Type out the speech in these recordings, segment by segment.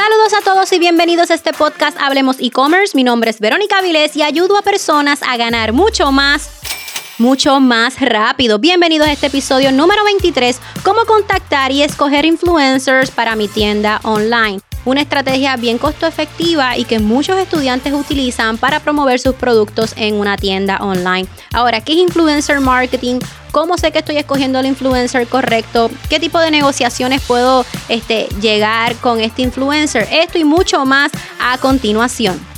Saludos a todos y bienvenidos a este podcast Hablemos e-commerce. Mi nombre es Verónica Vilés y ayudo a personas a ganar mucho más mucho más rápido. Bienvenidos a este episodio número 23, cómo contactar y escoger influencers para mi tienda online. Una estrategia bien costo efectiva y que muchos estudiantes utilizan para promover sus productos en una tienda online. Ahora, ¿qué es influencer marketing? ¿Cómo sé que estoy escogiendo el influencer correcto? ¿Qué tipo de negociaciones puedo este, llegar con este influencer? Esto y mucho más a continuación.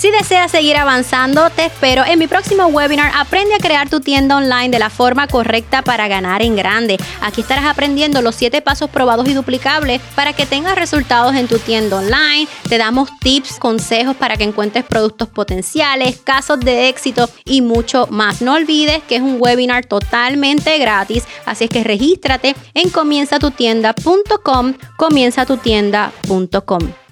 Si deseas seguir avanzando, te espero en mi próximo webinar Aprende a crear tu tienda online de la forma correcta para ganar en grande. Aquí estarás aprendiendo los 7 pasos probados y duplicables para que tengas resultados en tu tienda online. Te damos tips, consejos para que encuentres productos potenciales, casos de éxito y mucho más. No olvides que es un webinar totalmente gratis, así es que regístrate en comienzatutienda.com, comienzatutienda.com.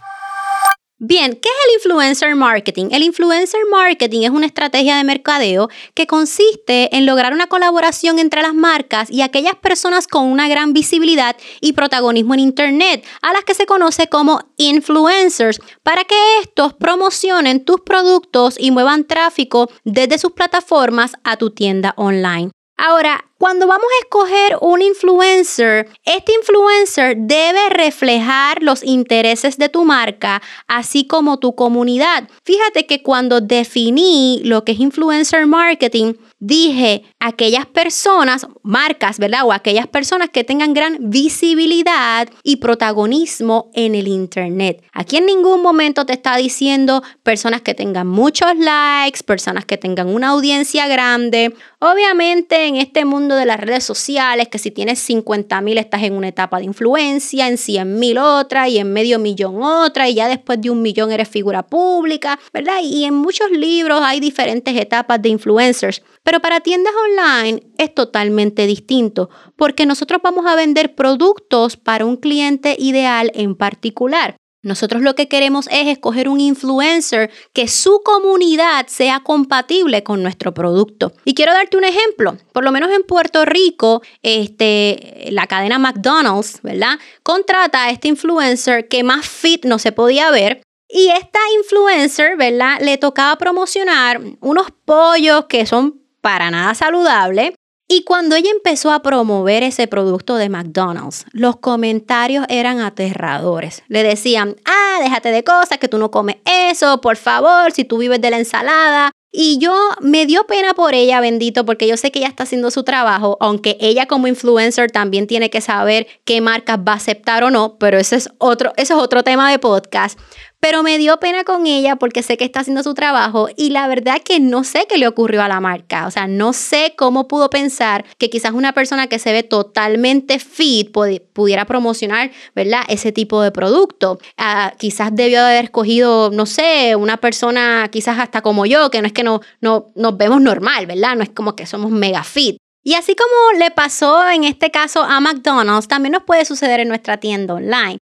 Bien, ¿qué es el influencer marketing? El influencer marketing es una estrategia de mercadeo que consiste en lograr una colaboración entre las marcas y aquellas personas con una gran visibilidad y protagonismo en Internet, a las que se conoce como influencers, para que estos promocionen tus productos y muevan tráfico desde sus plataformas a tu tienda online. Ahora, cuando vamos a escoger un influencer, este influencer debe reflejar los intereses de tu marca, así como tu comunidad. Fíjate que cuando definí lo que es influencer marketing, dije aquellas personas, marcas, ¿verdad? O aquellas personas que tengan gran visibilidad y protagonismo en el Internet. Aquí en ningún momento te está diciendo personas que tengan muchos likes, personas que tengan una audiencia grande. Obviamente en este mundo de las redes sociales, que si tienes 50 mil estás en una etapa de influencia, en 100 mil otra y en medio millón otra y ya después de un millón eres figura pública, ¿verdad? Y en muchos libros hay diferentes etapas de influencers. Pero para tiendas online es totalmente distinto porque nosotros vamos a vender productos para un cliente ideal en particular. Nosotros lo que queremos es escoger un influencer que su comunidad sea compatible con nuestro producto. Y quiero darte un ejemplo. Por lo menos en Puerto Rico, este, la cadena McDonald's, ¿verdad? Contrata a este influencer que más fit no se podía ver y esta influencer, ¿verdad? Le tocaba promocionar unos pollos que son para nada saludable. Y cuando ella empezó a promover ese producto de McDonald's, los comentarios eran aterradores. Le decían, ah, déjate de cosas, que tú no comes eso, por favor, si tú vives de la ensalada. Y yo me dio pena por ella, bendito, porque yo sé que ella está haciendo su trabajo, aunque ella como influencer también tiene que saber qué marcas va a aceptar o no, pero ese es otro, ese es otro tema de podcast pero me dio pena con ella porque sé que está haciendo su trabajo y la verdad que no sé qué le ocurrió a la marca, o sea, no sé cómo pudo pensar que quizás una persona que se ve totalmente fit pudiera promocionar, ¿verdad? Ese tipo de producto. Ah, quizás debió haber escogido, no sé, una persona quizás hasta como yo, que no es que no, no nos vemos normal, ¿verdad? No es como que somos mega fit. Y así como le pasó en este caso a McDonald's, también nos puede suceder en nuestra tienda online.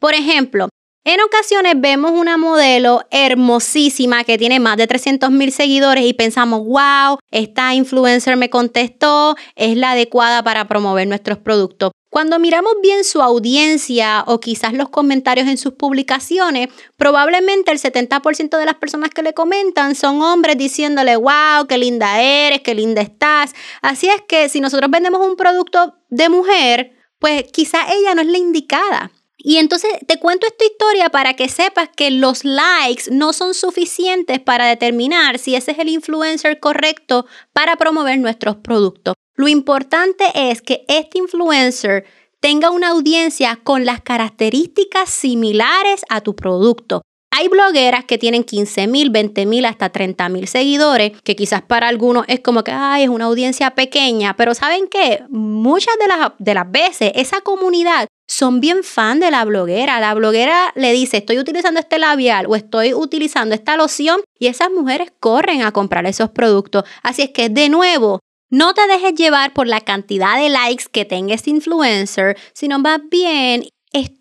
Por ejemplo, en ocasiones vemos una modelo hermosísima que tiene más de 300 mil seguidores y pensamos, wow, esta influencer me contestó, es la adecuada para promover nuestros productos. Cuando miramos bien su audiencia o quizás los comentarios en sus publicaciones, probablemente el 70% de las personas que le comentan son hombres diciéndole, wow, qué linda eres, qué linda estás. Así es que si nosotros vendemos un producto de mujer, pues quizás ella no es la indicada. Y entonces te cuento esta historia para que sepas que los likes no son suficientes para determinar si ese es el influencer correcto para promover nuestros productos. Lo importante es que este influencer tenga una audiencia con las características similares a tu producto. Hay blogueras que tienen 15 mil, 20 mil, hasta 30 mil seguidores, que quizás para algunos es como que, ay, es una audiencia pequeña, pero ¿saben qué? Muchas de las, de las veces esa comunidad son bien fan de la bloguera. La bloguera le dice, estoy utilizando este labial o estoy utilizando esta loción y esas mujeres corren a comprar esos productos. Así es que, de nuevo, no te dejes llevar por la cantidad de likes que tenga este influencer, sino más bien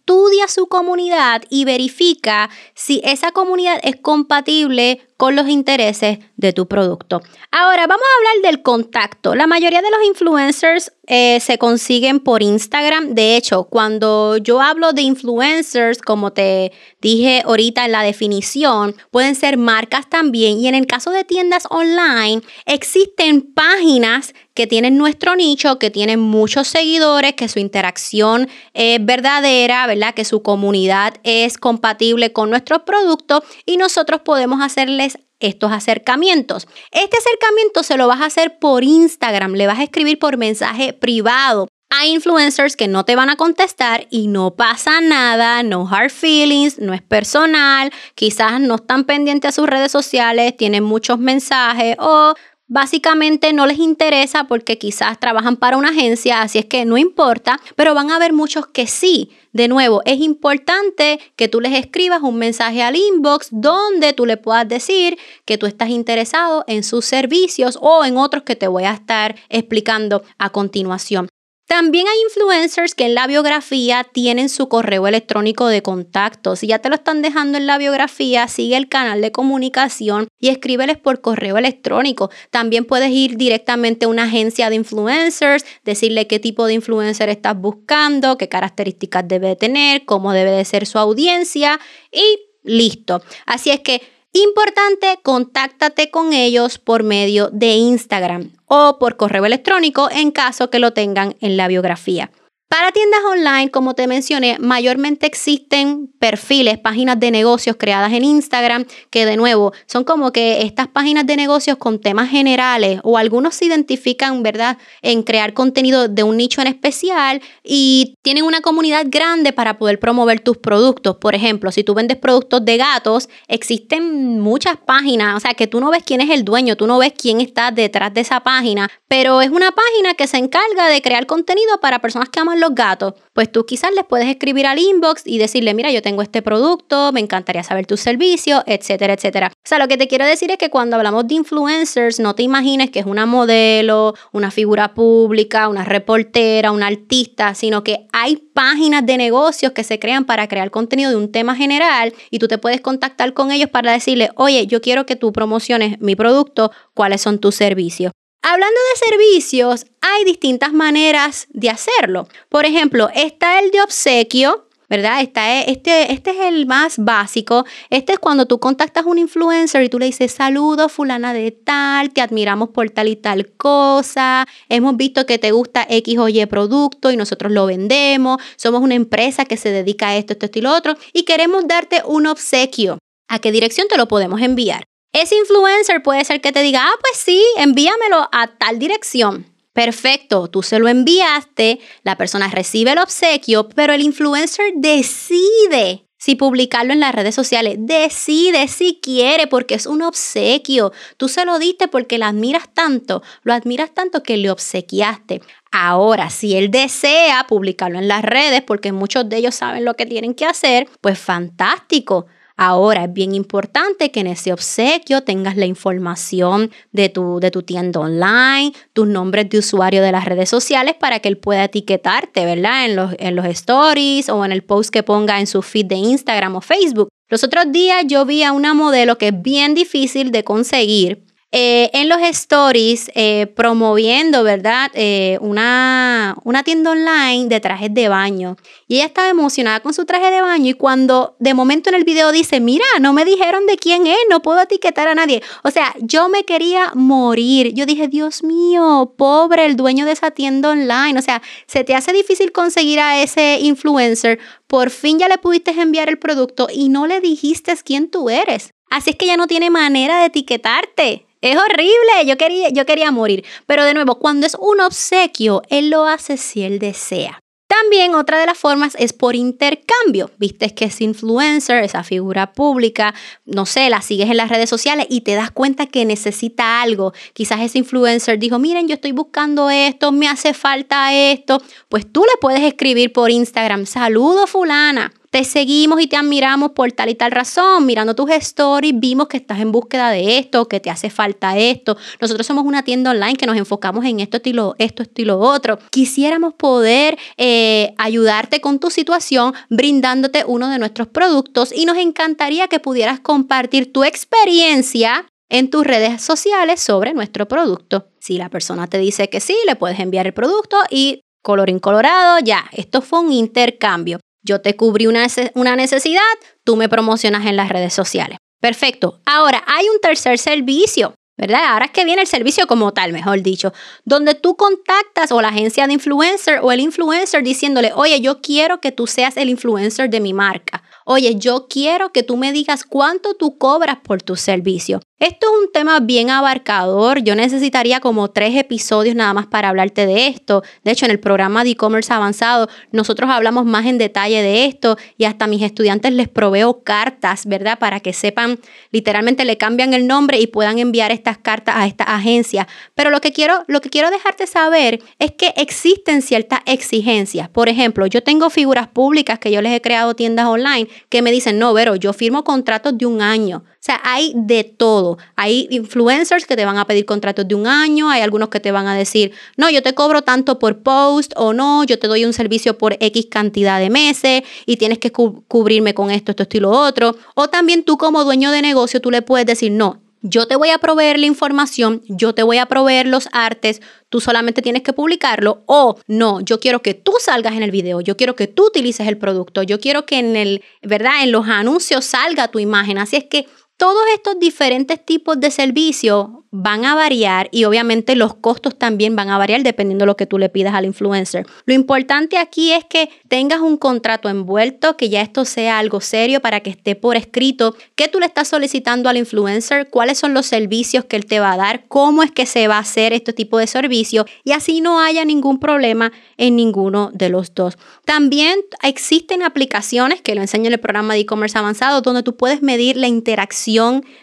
estudia su comunidad y verifica si esa comunidad es compatible con los intereses de tu producto. Ahora vamos a hablar del contacto. La mayoría de los influencers eh, se consiguen por Instagram. De hecho, cuando yo hablo de influencers, como te dije ahorita en la definición, pueden ser marcas también. Y en el caso de tiendas online, existen páginas que tienen nuestro nicho, que tienen muchos seguidores, que su interacción es verdadera, Que su comunidad es compatible con nuestros productos y nosotros podemos hacerles estos acercamientos. Este acercamiento se lo vas a hacer por Instagram, le vas a escribir por mensaje privado. Hay influencers que no te van a contestar y no pasa nada, no hard feelings, no es personal, quizás no están pendientes a sus redes sociales, tienen muchos mensajes o básicamente no les interesa porque quizás trabajan para una agencia, así es que no importa, pero van a haber muchos que sí. De nuevo, es importante que tú les escribas un mensaje al inbox donde tú le puedas decir que tú estás interesado en sus servicios o en otros que te voy a estar explicando a continuación. También hay influencers que en la biografía tienen su correo electrónico de contacto. Si ya te lo están dejando en la biografía, sigue el canal de comunicación y escríbeles por correo electrónico. También puedes ir directamente a una agencia de influencers, decirle qué tipo de influencer estás buscando, qué características debe tener, cómo debe de ser su audiencia y listo. Así es que Importante, contáctate con ellos por medio de Instagram o por correo electrónico en caso que lo tengan en la biografía. Para tiendas online, como te mencioné, mayormente existen perfiles, páginas de negocios creadas en Instagram, que de nuevo son como que estas páginas de negocios con temas generales o algunos se identifican, ¿verdad?, en crear contenido de un nicho en especial y tienen una comunidad grande para poder promover tus productos. Por ejemplo, si tú vendes productos de gatos, existen muchas páginas, o sea, que tú no ves quién es el dueño, tú no ves quién está detrás de esa página, pero es una página que se encarga de crear contenido para personas que aman los gatos, pues tú quizás les puedes escribir al inbox y decirle, mira, yo tengo este producto, me encantaría saber tu servicio, etcétera, etcétera. O sea, lo que te quiero decir es que cuando hablamos de influencers, no te imagines que es una modelo, una figura pública, una reportera, una artista, sino que hay páginas de negocios que se crean para crear contenido de un tema general y tú te puedes contactar con ellos para decirle, oye, yo quiero que tú promociones mi producto, cuáles son tus servicios. Hablando de servicios, hay distintas maneras de hacerlo. Por ejemplo, está el de obsequio, ¿verdad? Está, este, este es el más básico. Este es cuando tú contactas a un influencer y tú le dices, saludos fulana de tal, te admiramos por tal y tal cosa, hemos visto que te gusta X o Y producto y nosotros lo vendemos, somos una empresa que se dedica a esto, esto, esto y lo otro, y queremos darte un obsequio. ¿A qué dirección te lo podemos enviar? Ese influencer puede ser que te diga, ah, pues sí, envíamelo a tal dirección. Perfecto, tú se lo enviaste, la persona recibe el obsequio, pero el influencer decide si publicarlo en las redes sociales. Decide si quiere porque es un obsequio. Tú se lo diste porque lo admiras tanto, lo admiras tanto que le obsequiaste. Ahora, si él desea publicarlo en las redes porque muchos de ellos saben lo que tienen que hacer, pues fantástico. Ahora es bien importante que en ese obsequio tengas la información de tu, de tu tienda online, tus nombres de usuario de las redes sociales para que él pueda etiquetarte, ¿verdad? En los, en los stories o en el post que ponga en su feed de Instagram o Facebook. Los otros días yo vi a una modelo que es bien difícil de conseguir eh, en los stories eh, promoviendo, ¿verdad? Eh, una, una tienda online de trajes de baño. Y ella estaba emocionada con su traje de baño y cuando de momento en el video dice, mira, no me dijeron de quién es, no puedo etiquetar a nadie. O sea, yo me quería morir. Yo dije, Dios mío, pobre el dueño de esa tienda online. O sea, se te hace difícil conseguir a ese influencer. Por fin ya le pudiste enviar el producto y no le dijiste quién tú eres. Así es que ya no tiene manera de etiquetarte. Es horrible, yo quería, yo quería morir. Pero de nuevo, cuando es un obsequio, él lo hace si él desea. También otra de las formas es por intercambio. Viste que es influencer, esa figura pública, no sé, la sigues en las redes sociales y te das cuenta que necesita algo. Quizás ese influencer dijo, miren, yo estoy buscando esto, me hace falta esto. Pues tú le puedes escribir por Instagram, saludo fulana te seguimos y te admiramos por tal y tal razón, mirando tus stories, vimos que estás en búsqueda de esto, que te hace falta esto. Nosotros somos una tienda online que nos enfocamos en esto, estilo, esto, estilo, otro. Quisiéramos poder eh, ayudarte con tu situación brindándote uno de nuestros productos y nos encantaría que pudieras compartir tu experiencia en tus redes sociales sobre nuestro producto. Si la persona te dice que sí, le puedes enviar el producto y colorín colorado, ya, esto fue un intercambio. Yo te cubrí una, una necesidad, tú me promocionas en las redes sociales. Perfecto. Ahora, hay un tercer servicio, ¿verdad? Ahora es que viene el servicio como tal, mejor dicho, donde tú contactas o la agencia de influencer o el influencer diciéndole, oye, yo quiero que tú seas el influencer de mi marca. Oye, yo quiero que tú me digas cuánto tú cobras por tu servicio. Esto es un tema bien abarcador. Yo necesitaría como tres episodios nada más para hablarte de esto. De hecho, en el programa de e-commerce avanzado, nosotros hablamos más en detalle de esto y hasta mis estudiantes les proveo cartas, ¿verdad? Para que sepan, literalmente le cambian el nombre y puedan enviar estas cartas a esta agencia. Pero lo que quiero, lo que quiero dejarte saber es que existen ciertas exigencias. Por ejemplo, yo tengo figuras públicas que yo les he creado tiendas online que me dicen, no, Vero, yo firmo contratos de un año. O sea, hay de todo. Hay influencers que te van a pedir contratos de un año, hay algunos que te van a decir, no, yo te cobro tanto por post o no, yo te doy un servicio por X cantidad de meses y tienes que cubrirme con esto, esto, estilo, otro. O también tú como dueño de negocio, tú le puedes decir, no, yo te voy a proveer la información, yo te voy a proveer los artes, tú solamente tienes que publicarlo o no, yo quiero que tú salgas en el video, yo quiero que tú utilices el producto, yo quiero que en el, ¿verdad? En los anuncios salga tu imagen. Así es que todos estos diferentes tipos de servicios van a variar y obviamente los costos también van a variar dependiendo de lo que tú le pidas al influencer. Lo importante aquí es que tengas un contrato envuelto, que ya esto sea algo serio para que esté por escrito, qué tú le estás solicitando al influencer, cuáles son los servicios que él te va a dar, cómo es que se va a hacer este tipo de servicio y así no haya ningún problema en ninguno de los dos. También existen aplicaciones que lo enseño en el programa de e-commerce avanzado donde tú puedes medir la interacción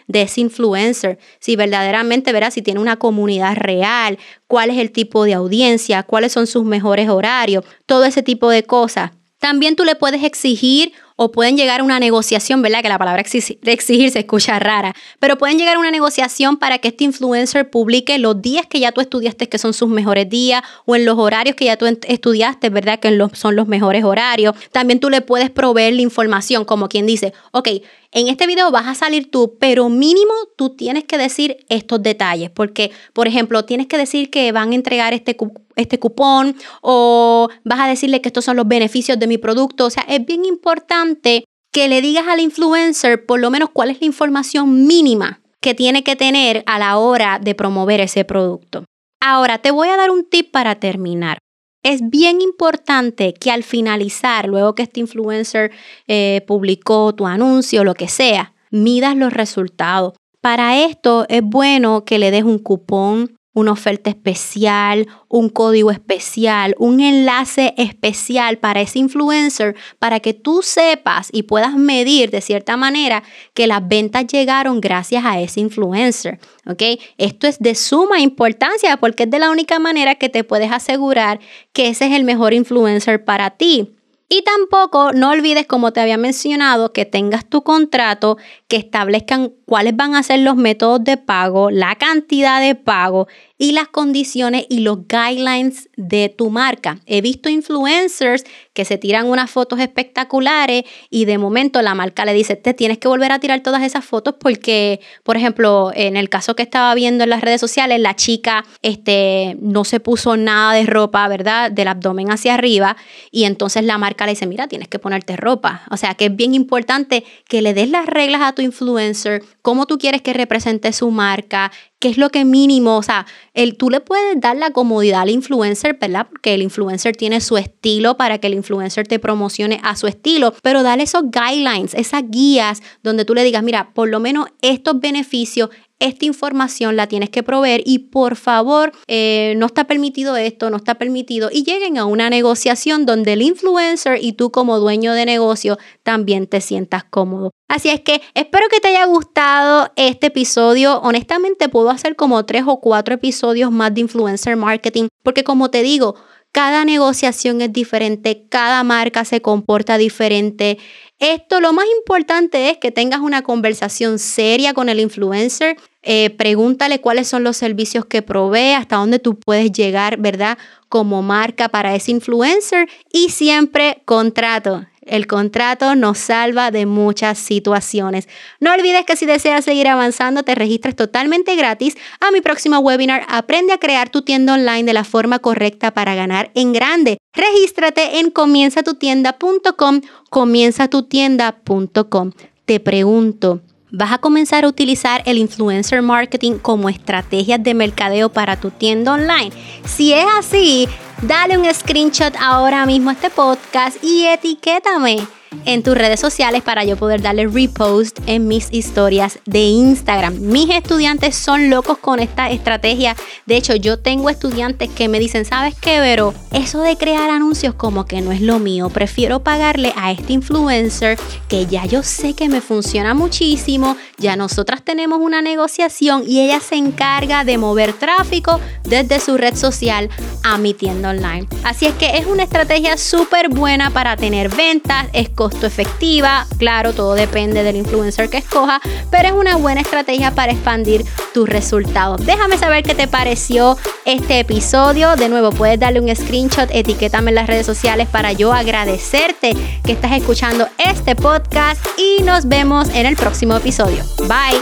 de ese influencer, si verdaderamente verás si tiene una comunidad real, cuál es el tipo de audiencia, cuáles son sus mejores horarios, todo ese tipo de cosas. También tú le puedes exigir o pueden llegar a una negociación, ¿verdad? Que la palabra exigir se escucha rara, pero pueden llegar a una negociación para que este influencer publique los días que ya tú estudiaste que son sus mejores días o en los horarios que ya tú estudiaste, ¿verdad? Que son los mejores horarios. También tú le puedes proveer la información, como quien dice, ok, en este video vas a salir tú, pero mínimo tú tienes que decir estos detalles, porque, por ejemplo, tienes que decir que van a entregar este, este cupón o vas a decirle que estos son los beneficios de mi producto. O sea, es bien importante que le digas al influencer por lo menos cuál es la información mínima que tiene que tener a la hora de promover ese producto. Ahora, te voy a dar un tip para terminar. Es bien importante que al finalizar, luego que este influencer eh, publicó tu anuncio, lo que sea, midas los resultados. Para esto es bueno que le des un cupón una oferta especial, un código especial, un enlace especial para ese influencer para que tú sepas y puedas medir de cierta manera que las ventas llegaron gracias a ese influencer. ¿ok? Esto es de suma importancia porque es de la única manera que te puedes asegurar que ese es el mejor influencer para ti. Y tampoco no olvides, como te había mencionado, que tengas tu contrato, que establezcan cuáles van a ser los métodos de pago, la cantidad de pago y las condiciones y los guidelines de tu marca. He visto influencers que se tiran unas fotos espectaculares y de momento la marca le dice, te tienes que volver a tirar todas esas fotos porque, por ejemplo, en el caso que estaba viendo en las redes sociales, la chica este, no se puso nada de ropa, ¿verdad? Del abdomen hacia arriba y entonces la marca le dice, mira, tienes que ponerte ropa. O sea que es bien importante que le des las reglas a tu influencer, cómo tú quieres que represente su marca, qué es lo que mínimo, o sea, el, tú le puedes dar la comodidad al influencer, ¿verdad? Porque el influencer tiene su estilo para que el influencer te promocione a su estilo, pero dale esos guidelines, esas guías donde tú le digas, mira, por lo menos estos beneficios, esta información la tienes que proveer y por favor, eh, no está permitido esto, no está permitido y lleguen a una negociación donde el influencer y tú como dueño de negocio también te sientas cómodo. Así es que espero que te haya gustado este episodio. Honestamente puedo hacer como tres o cuatro episodios más de influencer marketing porque como te digo, cada negociación es diferente, cada marca se comporta diferente. Esto lo más importante es que tengas una conversación seria con el influencer. Eh, pregúntale cuáles son los servicios que provee, hasta dónde tú puedes llegar, ¿verdad? Como marca para ese influencer y siempre contrato. El contrato nos salva de muchas situaciones. No olvides que si deseas seguir avanzando, te registres totalmente gratis a mi próximo webinar Aprende a crear tu tienda online de la forma correcta para ganar en grande. Regístrate en comienzatutienda.com, comienzatutienda.com. Te pregunto, ¿Vas a comenzar a utilizar el influencer marketing como estrategia de mercadeo para tu tienda online? Si es así, dale un screenshot ahora mismo a este podcast y etiquétame en tus redes sociales para yo poder darle repost en mis historias de Instagram. Mis estudiantes son locos con esta estrategia. De hecho, yo tengo estudiantes que me dicen, ¿sabes qué, Vero? Eso de crear anuncios como que no es lo mío. Prefiero pagarle a este influencer que ya yo sé que me funciona muchísimo. Ya nosotras tenemos una negociación y ella se encarga de mover tráfico desde su red social a mi tienda online. Así es que es una estrategia súper buena para tener ventas. Costo efectiva. Claro, todo depende del influencer que escoja, pero es una buena estrategia para expandir tus resultados. Déjame saber qué te pareció este episodio. De nuevo, puedes darle un screenshot, etiquétame en las redes sociales para yo agradecerte que estás escuchando este podcast y nos vemos en el próximo episodio. Bye.